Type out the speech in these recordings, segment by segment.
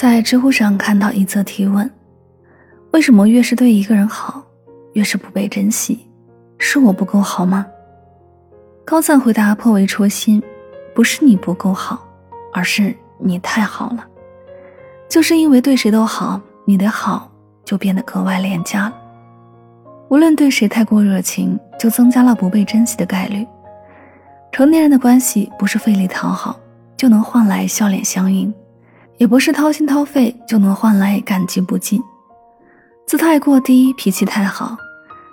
在知乎上看到一则提问：为什么越是对一个人好，越是不被珍惜？是我不够好吗？高赞回答颇为戳心：不是你不够好，而是你太好了。就是因为对谁都好，你的好就变得格外廉价了。无论对谁太过热情，就增加了不被珍惜的概率。成年人的关系不是费力讨好就能换来笑脸相迎。也不是掏心掏肺就能换来感激不尽，姿态过低，脾气太好，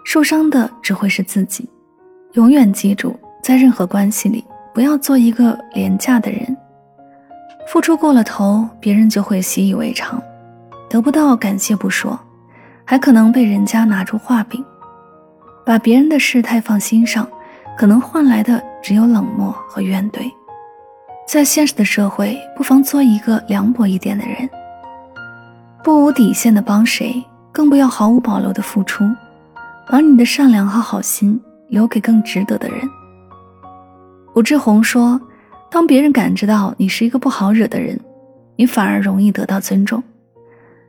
受伤的只会是自己。永远记住，在任何关系里，不要做一个廉价的人。付出过了头，别人就会习以为常，得不到感谢不说，还可能被人家拿出画柄。把别人的事太放心上，可能换来的只有冷漠和怨怼。在现实的社会，不妨做一个凉薄一点的人，不无底线的帮谁，更不要毫无保留的付出，把你的善良和好心留给更值得的人。武志红说：“当别人感知到你是一个不好惹的人，你反而容易得到尊重，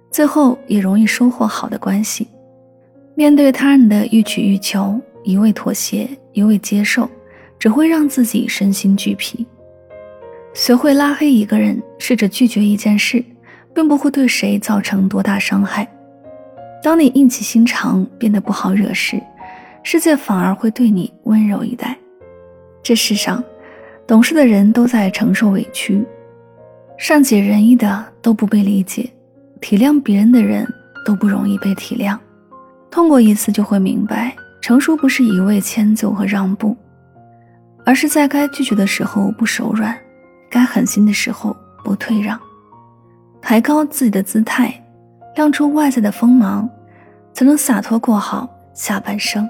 最后也容易收获好的关系。面对他人的欲取欲求，一味妥协，一味接受，只会让自己身心俱疲。”学会拉黑一个人，试着拒绝一件事，并不会对谁造成多大伤害。当你硬起心肠，变得不好惹时，世界反而会对你温柔以待。这世上，懂事的人都在承受委屈，善解人意的都不被理解，体谅别人的人都不容易被体谅。痛过一次，就会明白，成熟不是一味迁就和让步，而是在该拒绝的时候不手软。该狠心的时候不退让，抬高自己的姿态，亮出外在的锋芒，才能洒脱过好下半生。